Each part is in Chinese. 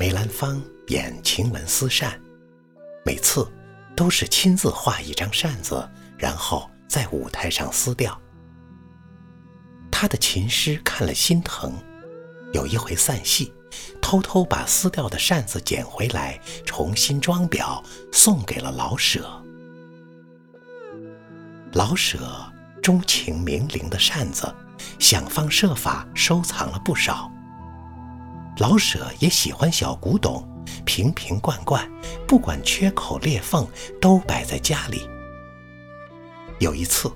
梅兰芳演晴雯丝扇，每次都是亲自画一张扇子，然后在舞台上撕掉。他的琴师看了心疼，有一回散戏，偷偷把撕掉的扇子捡回来，重新装裱，送给了老舍。老舍钟情名伶的扇子，想方设法收藏了不少。老舍也喜欢小古董，瓶瓶罐罐，不管缺口裂缝，都摆在家里。有一次，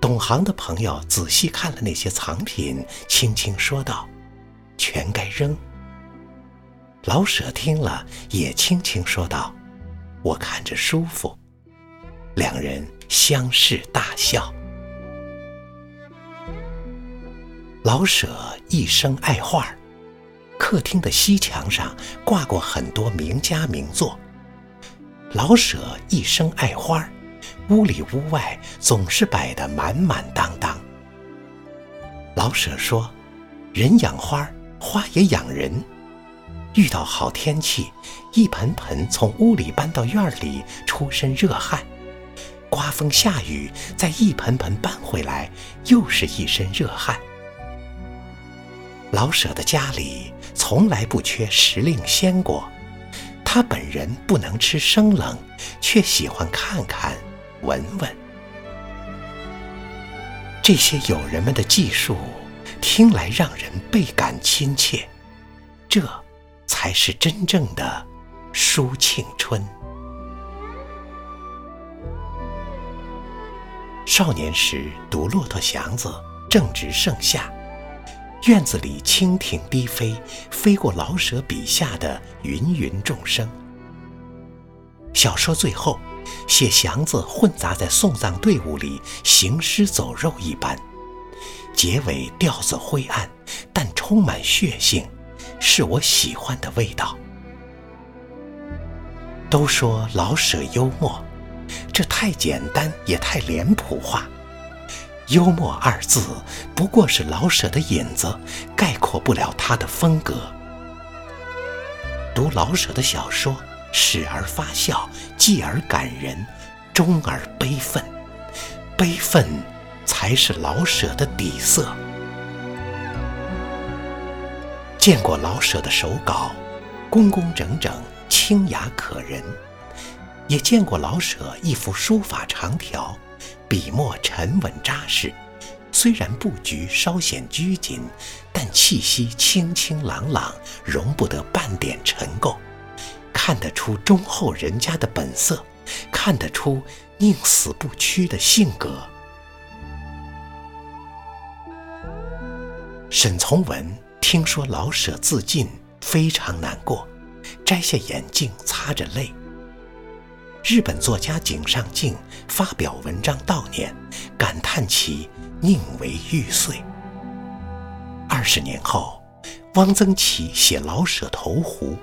懂行的朋友仔细看了那些藏品，轻轻说道：“全该扔。”老舍听了，也轻轻说道：“我看着舒服。”两人相视大笑。老舍一生爱画。客厅的西墙上挂过很多名家名作。老舍一生爱花，屋里屋外总是摆得满满当当。老舍说：“人养花，花也养人。遇到好天气，一盆盆从屋里搬到院里，出身热汗；刮风下雨，再一盆盆搬回来，又是一身热汗。”老舍的家里从来不缺时令鲜果，他本人不能吃生冷，却喜欢看看、闻闻。这些友人们的技术，听来让人倍感亲切。这才是真正的舒庆春。少年时读《骆驼祥子》，正值盛夏。院子里蜻蜓低飞，飞过老舍笔下的芸芸众生。小说最后，写祥子混杂在送葬队伍里行尸走肉一般，结尾调子灰暗，但充满血性，是我喜欢的味道。都说老舍幽默，这太简单也太脸谱化。幽默二字不过是老舍的引子，概括不了他的风格。读老舍的小说，始而发笑，继而感人，终而悲愤。悲愤才是老舍的底色。见过老舍的手稿，工工整整，清雅可人；也见过老舍一幅书法长条。笔墨沉稳扎实，虽然布局稍显拘谨，但气息清清朗朗，容不得半点尘垢，看得出忠厚人家的本色，看得出宁死不屈的性格。沈从文听说老舍自尽，非常难过，摘下眼镜擦着泪。日本作家井上靖发表文章悼念，感叹其宁为玉碎。二十年后，汪曾祺写老舍投湖，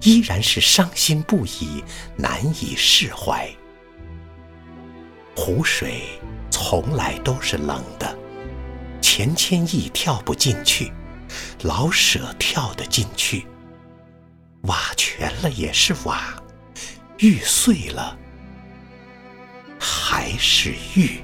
依然是伤心不已，难以释怀。湖水从来都是冷的，钱谦益跳不进去，老舍跳得进去。瓦全了也是瓦。玉碎了，还是玉。